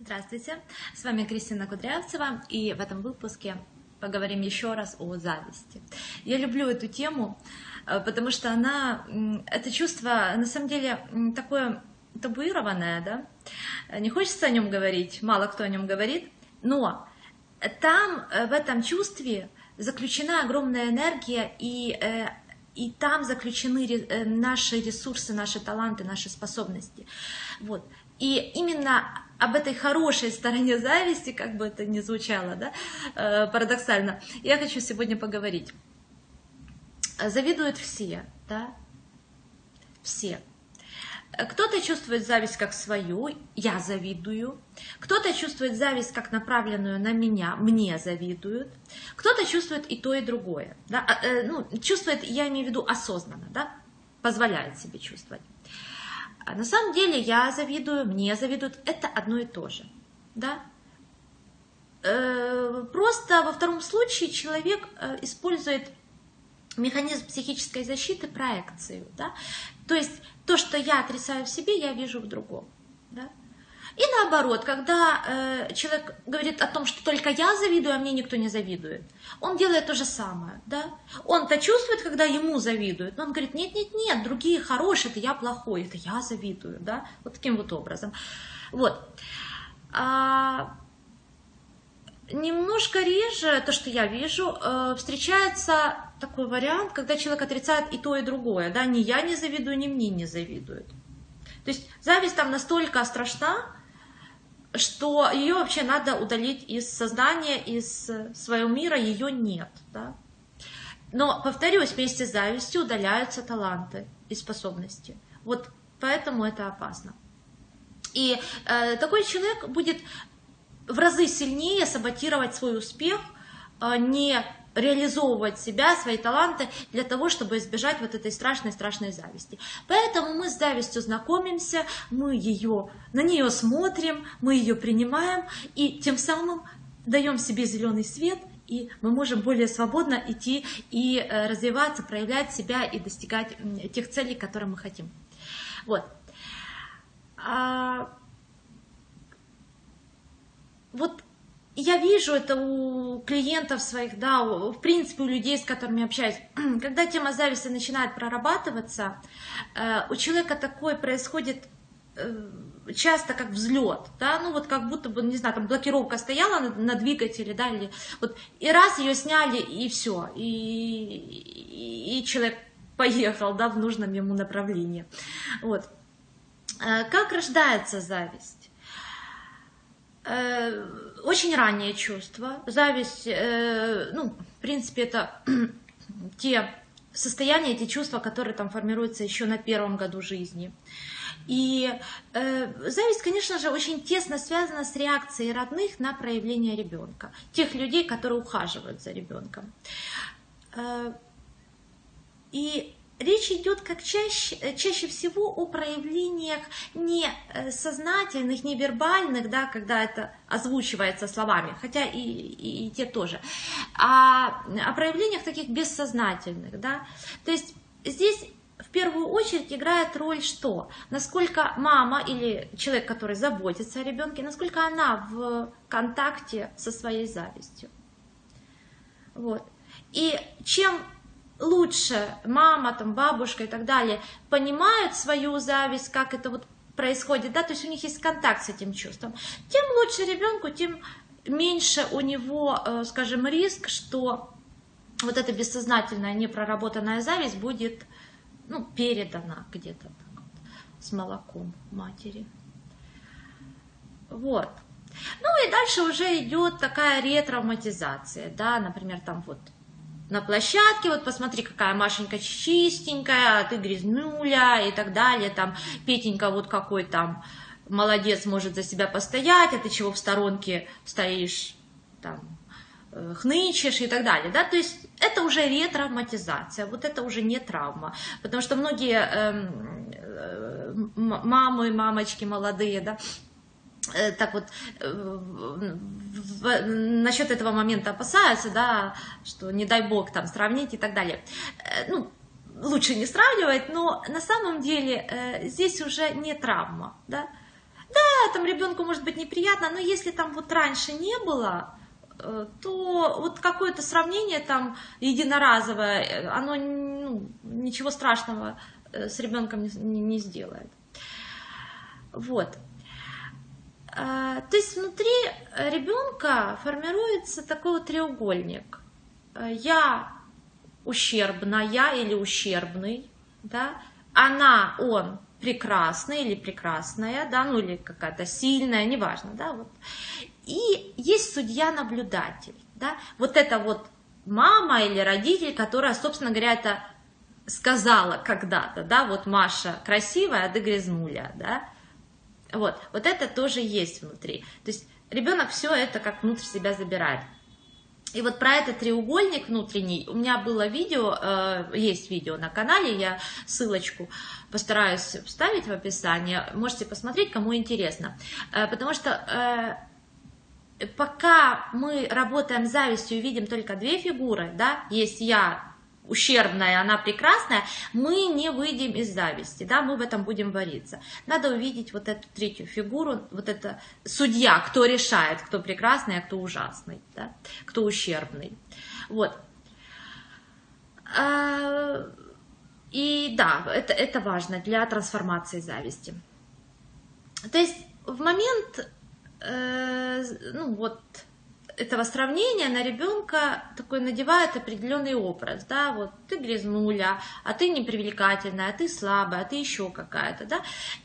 Здравствуйте, с вами Кристина Кудрявцева, и в этом выпуске поговорим еще раз о зависти. Я люблю эту тему, э, потому что она, это чувство, на самом деле, такое табуированное, да? Не хочется о нем говорить, мало кто о нем говорит, но там, э, в этом чувстве, заключена огромная энергия, и, э, и там заключены наши ресурсы, наши таланты, наши способности. Вот. И именно об этой хорошей стороне зависти, как бы это ни звучало, да, э, парадоксально, я хочу сегодня поговорить. Завидуют все, да, все. Кто-то чувствует зависть как свою, я завидую. Кто-то чувствует зависть как направленную на меня, мне завидуют. Кто-то чувствует и то, и другое. Да? А, э, ну, чувствует, я имею в виду осознанно, да? позволяет себе чувствовать. А на самом деле я завидую, мне завидуют, это одно и то же. Да? Э, просто во втором случае человек э, использует механизм психической защиты, проекцию. Да? То есть то, что я отрицаю в себе, я вижу в другом. Да? И наоборот, когда э, человек говорит о том, что только я завидую, а мне никто не завидует, он делает то же самое. Да? Он-то чувствует, когда ему завидуют, но он говорит, нет, нет, нет, другие хорошие, это я плохой, это я завидую. Да? Вот таким вот образом. Вот. А, немножко реже, то, что я вижу, э, встречается такой вариант, когда человек отрицает и то, и другое. Да? Ни я не завидую, ни мне не завидуют. То есть зависть там настолько страшна, что ее вообще надо удалить из сознания, из своего мира, ее нет. Да? Но, повторюсь, вместе с завистью удаляются таланты и способности. Вот поэтому это опасно. И э, такой человек будет в разы сильнее саботировать свой успех, э, не реализовывать себя, свои таланты для того, чтобы избежать вот этой страшной-страшной зависти. Поэтому мы с завистью знакомимся, мы ее, на нее смотрим, мы ее принимаем и тем самым даем себе зеленый свет и мы можем более свободно идти и э, развиваться, проявлять себя и достигать тех целей, которые мы хотим. Вот. А... Вот я вижу это у клиентов своих, да, в принципе, у людей, с которыми общаюсь. Когда тема зависти начинает прорабатываться, э, у человека такой происходит э, часто как взлет, да, ну вот как будто бы, не знаю, там блокировка стояла на, на двигателе, да, или вот, и раз ее сняли, и все, и, и, и человек поехал, да, в нужном ему направлении. Вот. Э, как рождается зависть? Э, очень раннее чувство. Зависть, э, ну, в принципе, это те состояния, эти чувства, которые там формируются еще на первом году жизни. И э, зависть, конечно же, очень тесно связана с реакцией родных на проявление ребенка, тех людей, которые ухаживают за ребенком. Э, и Речь идет как чаще, э, чаще всего о проявлениях не э, сознательных, не вербальных, да, когда это озвучивается словами, хотя и, и, и те тоже, а о проявлениях таких бессознательных. Да. То есть здесь в первую очередь играет роль что? Насколько мама или человек, который заботится о ребенке, насколько она в контакте со своей завистью. Вот. И чем лучше мама, там, бабушка и так далее понимают свою зависть, как это вот происходит, да, то есть у них есть контакт с этим чувством, тем лучше ребенку, тем меньше у него, э, скажем, риск, что вот эта бессознательная, непроработанная зависть будет ну, передана где-то с молоком матери. Вот. Ну и дальше уже идет такая ретравматизация, да, например, там вот на площадке, вот посмотри, какая Машенька чистенькая, а ты грязнуля и так далее, там, Петенька вот какой там молодец, может за себя постоять, а ты чего в сторонке стоишь, там, э, хнычешь и так далее, да, то есть это уже ретравматизация, вот это уже не травма, потому что многие э, э, мамы, мамочки молодые, да, так вот э, насчет этого момента опасаются, да, что не дай бог там сравнить и так далее. Э, ну, лучше не сравнивать, но на самом деле здесь уже не травма, да. Да, там ребенку может быть неприятно, но если там вот раньше не было, э, то вот какое-то сравнение там единоразовое, оно ну, ничего страшного э, с ребенком не, не сделает. Вот. А, то есть внутри ребенка формируется такой вот треугольник. Я ущербная или ущербный, да, она, он прекрасный или прекрасная, да, ну или какая-то сильная, неважно, да, вот. И есть судья-наблюдатель, да, вот это вот мама или родитель, которая, собственно говоря, это сказала когда-то, да, вот Маша красивая, а ты грязнуля, да, вот, вот это тоже есть внутри. То есть ребенок все это как внутрь себя забирает. И вот про этот треугольник внутренний у меня было видео, э, есть видео на канале, я ссылочку постараюсь вставить в описание, можете посмотреть, кому интересно. Э, потому что э, пока мы работаем с завистью и видим только две фигуры, да, есть я ущербная, она прекрасная, мы не выйдем из зависти, да, мы в этом будем вариться. Надо увидеть вот эту третью фигуру, вот это судья, кто решает, кто прекрасный, а кто ужасный, да, кто ущербный. Вот. А, и да, это, это важно для трансформации зависти. То есть в момент, э, ну вот, этого сравнения на ребенка такой надевает определенный образ, да, вот ты грязнуля, а ты непривлекательная, а ты слабая, а ты еще какая-то, да,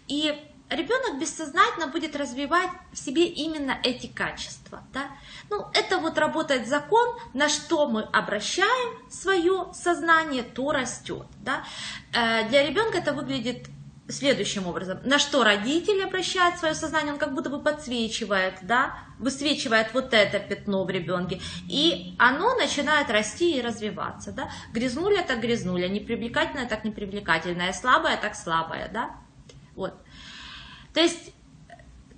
и ребенок бессознательно будет развивать в себе именно эти качества, да. Ну, это вот работает закон, на что мы обращаем свое сознание, то растет, да. Э, для ребенка это выглядит следующим образом. На что родитель обращает свое сознание, он как будто бы подсвечивает, да, высвечивает вот это пятно в ребенке, и оно начинает расти и развиваться, да. Грязнуля так грязнуля, непривлекательная так непривлекательная, слабая так слабая, да. Вот. То есть,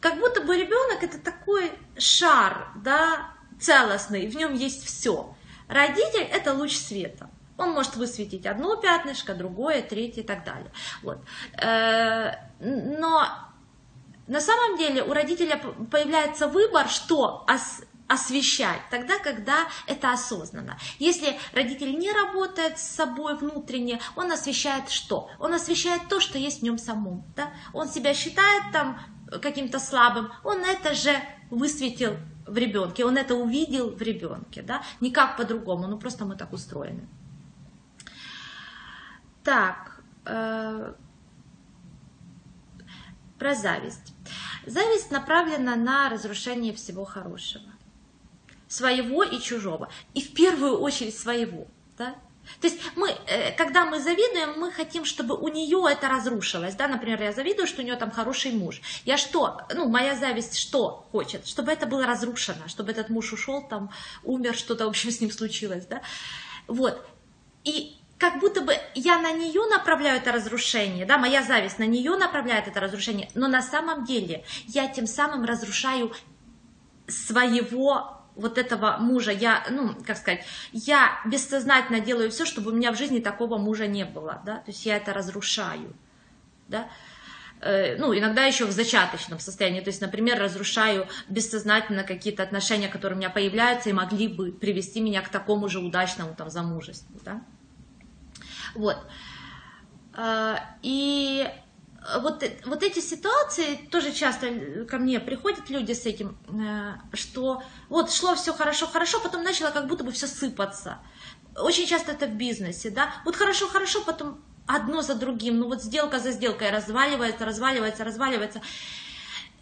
как будто бы ребенок это такой шар, да, целостный, в нем есть все. Родитель это луч света. Он может высветить одно пятнышко, другое, третье и так далее. Вот. Э, но на самом деле у родителя появляется выбор, что освещать тогда, когда это осознанно. Если родитель не работает с собой внутренне, он освещает что? Он освещает то, что есть в нем самом. Да? Он себя считает там каким-то слабым, он это же высветил в ребенке, он это увидел в ребенке, да? никак по-другому, ну просто мы так устроены. Так, э, про зависть. Зависть направлена на разрушение всего хорошего. Своего и чужого. И в первую очередь своего. Да? То есть мы, э, когда мы завидуем, мы хотим, чтобы у нее это разрушилось. Да? Например, я завидую, что у нее там хороший муж. Я что? Ну, моя зависть что хочет? Чтобы это было разрушено, чтобы этот муж ушел, там, умер, что-то, в общем, с ним случилось. Да? Вот. И как будто бы я на нее направляю это разрушение, да, моя зависть на нее направляет это разрушение, но на самом деле я тем самым разрушаю своего вот этого мужа, я, ну, как сказать, я бессознательно делаю все, чтобы у меня в жизни такого мужа не было, да, то есть я это разрушаю, да, э, ну, иногда еще в зачаточном состоянии, то есть, например, разрушаю бессознательно какие-то отношения, которые у меня появляются и могли бы привести меня к такому же удачному там замужеству, да, вот. А, и вот, вот эти ситуации тоже часто ко мне приходят люди с этим, э, что вот шло все хорошо, хорошо, потом начало как будто бы все сыпаться. Очень часто это в бизнесе, да, вот хорошо, хорошо, потом одно за другим, ну вот сделка за сделкой разваливается, разваливается, разваливается.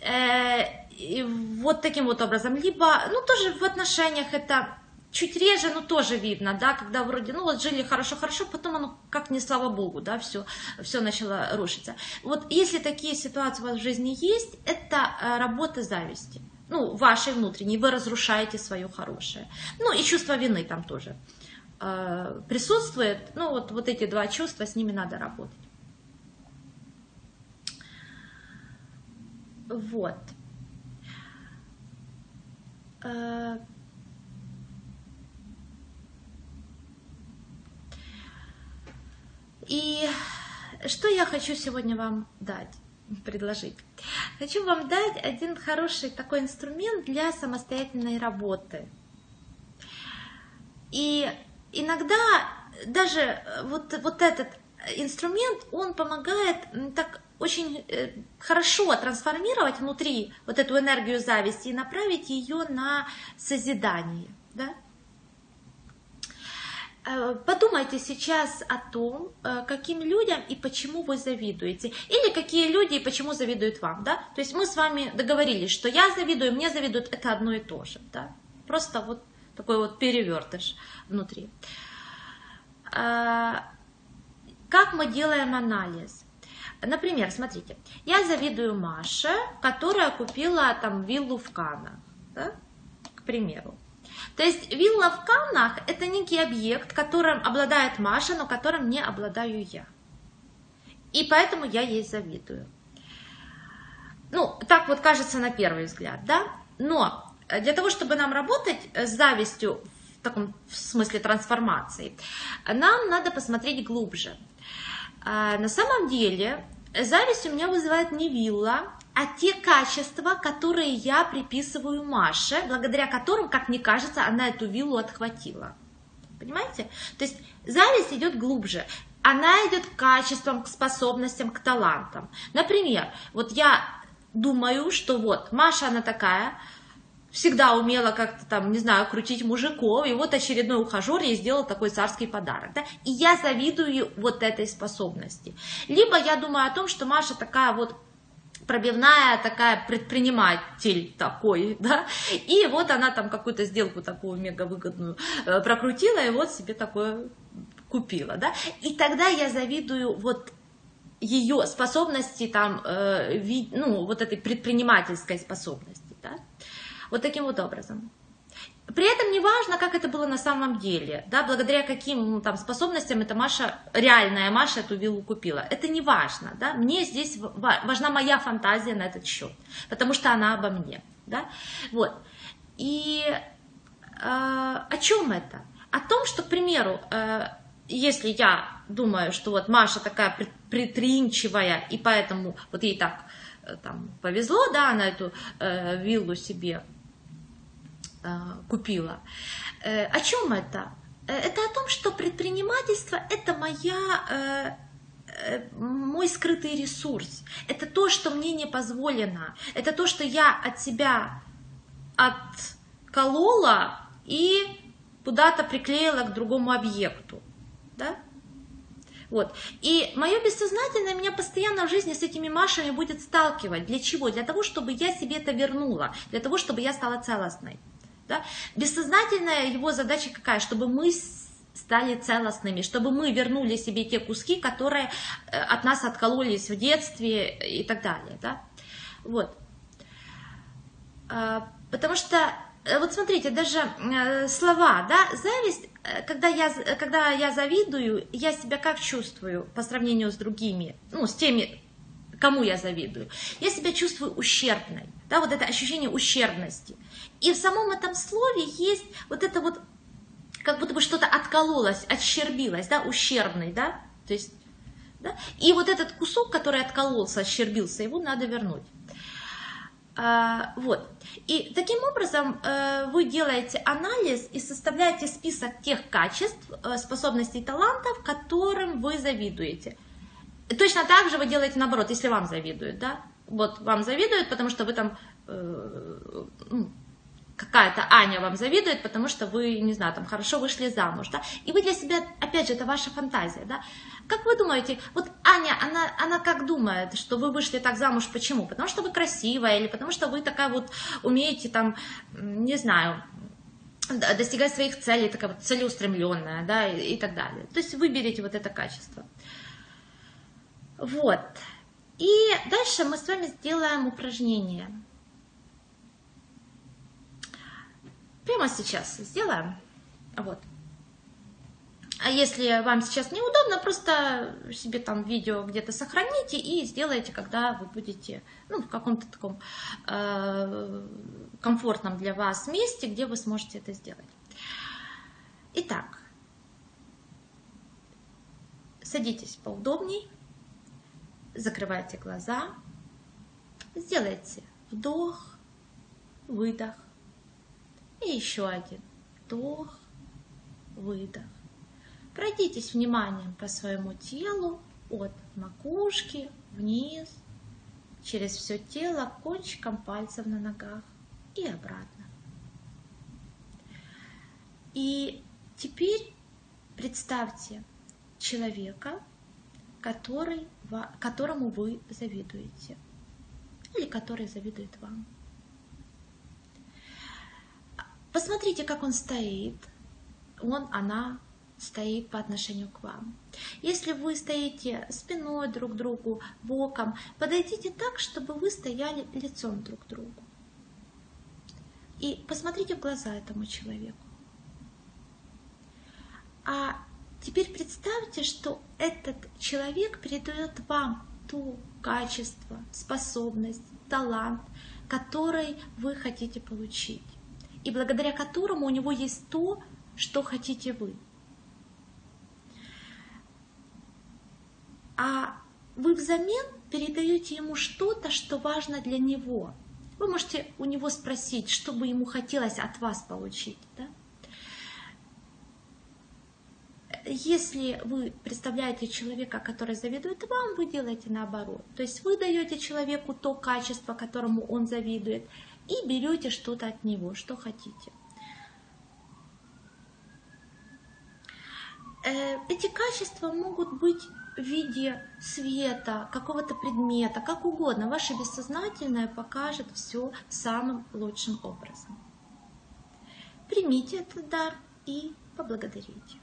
Э, и вот таким вот образом. Либо, ну тоже в отношениях это чуть реже, но тоже видно, да, когда вроде, ну вот жили хорошо-хорошо, потом оно как не слава богу, да, все, все начало рушиться. Вот если такие ситуации у вас в жизни есть, это э, работа зависти, ну, вашей внутренней, вы разрушаете свое хорошее. Ну, и чувство вины там тоже э, присутствует, ну, вот, вот эти два чувства, с ними надо работать. Вот. И что я хочу сегодня вам дать, предложить? хочу вам дать один хороший такой инструмент для самостоятельной работы. И иногда даже э, вот, вот этот инструмент, он помогает так очень э, хорошо трансформировать внутри вот эту энергию зависти и направить ее на созидание. Да? Э, подумайте сейчас о том, э, каким людям и почему вы завидуете. Или какие люди и почему завидуют вам. Да? То есть мы с вами договорились, что я завидую, мне завидуют, это одно и то же. Да? Просто вот такой вот перевертыш внутри. Как мы делаем анализ? Например, смотрите, я завидую Маше, которая купила там виллу в Канах, да? к примеру. То есть вилла в Каннах – это некий объект, которым обладает Маша, но которым не обладаю я. И поэтому я ей завидую. Ну, так вот кажется на первый взгляд, да? Но для того, чтобы нам работать с завистью в таком в смысле трансформации, нам надо посмотреть глубже. А, на самом деле, зависть у меня вызывает не вилла, а те качества, которые я приписываю Маше, благодаря которым, как мне кажется, она эту виллу отхватила. Понимаете? То есть зависть идет глубже. Она идет к качествам, к способностям, к талантам. Например, вот я думаю, что вот Маша, она такая, всегда умела как-то там, не знаю, крутить мужиков, и вот очередной ухажер ей сделал такой царский подарок, да, и я завидую вот этой способности. Либо я думаю о том, что Маша такая вот пробивная такая предприниматель такой, да, и вот она там какую-то сделку такую мега выгодную э, прокрутила, и вот себе такое купила, да, и тогда я завидую вот ее способности там, э, ну, вот этой предпринимательской способности. Вот таким вот образом. При этом не важно, как это было на самом деле, да, благодаря каким ну, там, способностям эта Маша, реальная Маша эту виллу купила. Это не важно, да, мне здесь важна моя фантазия на этот счет, потому что она обо мне, да, вот. И э, о чем это? О том, что, к примеру, э, если я думаю, что вот Маша такая предприимчивая, и поэтому вот ей так э, там повезло, да, она эту э, виллу себе купила. Э, о чем это? Э, это о том, что предпринимательство – это моя мой скрытый ресурс. Это то, что мне не позволено. Это то, что я от себя отколола и куда-то приклеила к другому объекту. Да? Вот. И мое бессознательное меня постоянно в жизни с этими Машами будет сталкивать. Для чего? Для того, чтобы я себе это вернула. Для того, чтобы я стала целостной. Да? Бессознательная его задача какая? Чтобы мы стали целостными, чтобы мы вернули себе те куски, которые э, от нас откололись в детстве и так далее. Да? Вот. А, потому что, э, вот смотрите, даже э, слова, да, зависть, когда я, когда я завидую, я себя как чувствую по сравнению с другими, ну, с теми, кому я завидую? Я себя чувствую ущербной, да, вот это ощущение ущербности. И в самом этом слове есть вот это вот, как будто бы что-то откололось, отщербилось, да, ущербный, да, то есть, да, и вот этот кусок, который откололся, отщербился, его надо вернуть. А, вот. И таким образом э, вы делаете анализ и составляете список тех качеств, э, способностей, талантов, которым вы завидуете. Точно так же вы делаете наоборот, если вам завидуют, да? Вот вам завидуют, потому что вы там э, ну, какая-то Аня вам завидует, потому что вы, не знаю, там хорошо вышли замуж, да, и вы для себя, опять же, это ваша фантазия, да, как вы думаете, вот Аня, она, она как думает, что вы вышли так замуж, почему? Потому что вы красивая, или потому что вы такая вот умеете там, не знаю, достигать своих целей, такая вот целеустремленная, да, и, и так далее. То есть выберите вот это качество. Вот. И дальше мы с вами сделаем упражнение. Прямо сейчас сделаем. Вот. А если вам сейчас неудобно, просто себе там видео где-то сохраните и сделайте, когда вы будете ну, в каком-то таком э, комфортном для вас месте, где вы сможете это сделать. Итак, садитесь поудобней, закрывайте глаза Сделайте вдох, выдох. И еще один вдох, выдох. Пройдитесь вниманием по своему телу от макушки вниз, через все тело, кончиком пальцев на ногах и обратно. И теперь представьте человека, который, которому вы завидуете или который завидует вам. Посмотрите, как он стоит. Он, она стоит по отношению к вам. Если вы стоите спиной друг к другу, боком, подойдите так, чтобы вы стояли лицом друг к другу. И посмотрите в глаза этому человеку. А теперь представьте, что этот человек передает вам то качество, способность, талант, который вы хотите получить. И благодаря которому у него есть то, что хотите вы. А вы взамен передаете ему что-то, что важно для него. Вы можете у него спросить, что бы ему хотелось от вас получить. Да? Если вы представляете человека, который завидует вам, вы делаете наоборот. То есть вы даете человеку то качество, которому он завидует, и берете что-то от него, что хотите. Э, эти качества могут быть в виде света, какого-то предмета, как угодно. Ваше бессознательное покажет все самым лучшим образом. Примите этот дар и поблагодарите.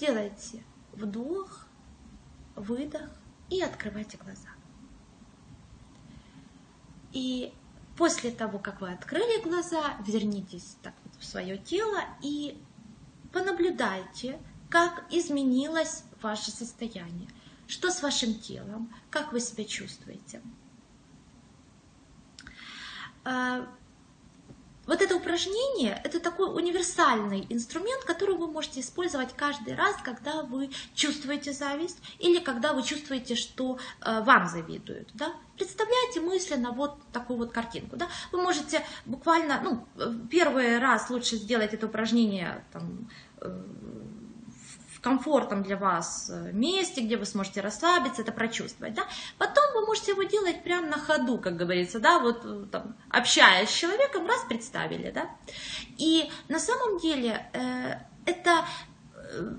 Сделайте вдох, выдох и открывайте глаза. И после того, как вы открыли глаза, вернитесь так вот в свое тело и понаблюдайте, как изменилось ваше состояние. Что с вашим телом? Как вы себя чувствуете? Вот это упражнение – это такой универсальный инструмент, который вы можете использовать каждый раз, когда вы чувствуете зависть или когда вы чувствуете, что э, вам завидуют. Да? Представляете мысленно вот такую вот картинку. Да? Вы можете буквально, ну, первый раз лучше сделать это упражнение там, комфортном для вас э, месте, где вы сможете расслабиться, это прочувствовать, да. Потом вы можете его делать прямо на ходу, как говорится, да, вот э, там, общаясь с человеком, раз представили, да. И на самом деле э, это э,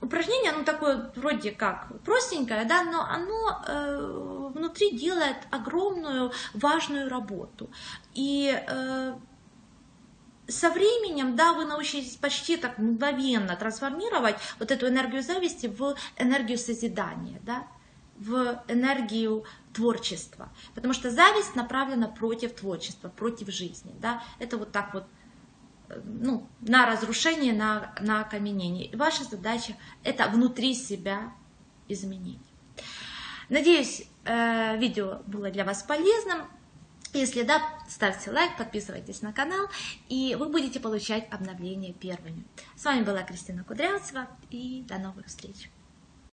упражнение, оно такое вроде как простенькое, да, но оно э, внутри делает огромную важную работу. И э, со временем, да, вы научитесь почти так мгновенно трансформировать вот эту энергию зависти в энергию созидания, да, в энергию творчества. Потому что зависть направлена против творчества, против жизни. Да? Это вот так вот э, ну, на разрушение, на, на окаменение. И ваша задача это внутри себя изменить. Надеюсь, э, видео было для вас полезным. Если да, ставьте лайк, подписывайтесь на канал, и вы будете получать обновления первыми. С вами была Кристина Кудрявцева, и до новых встреч!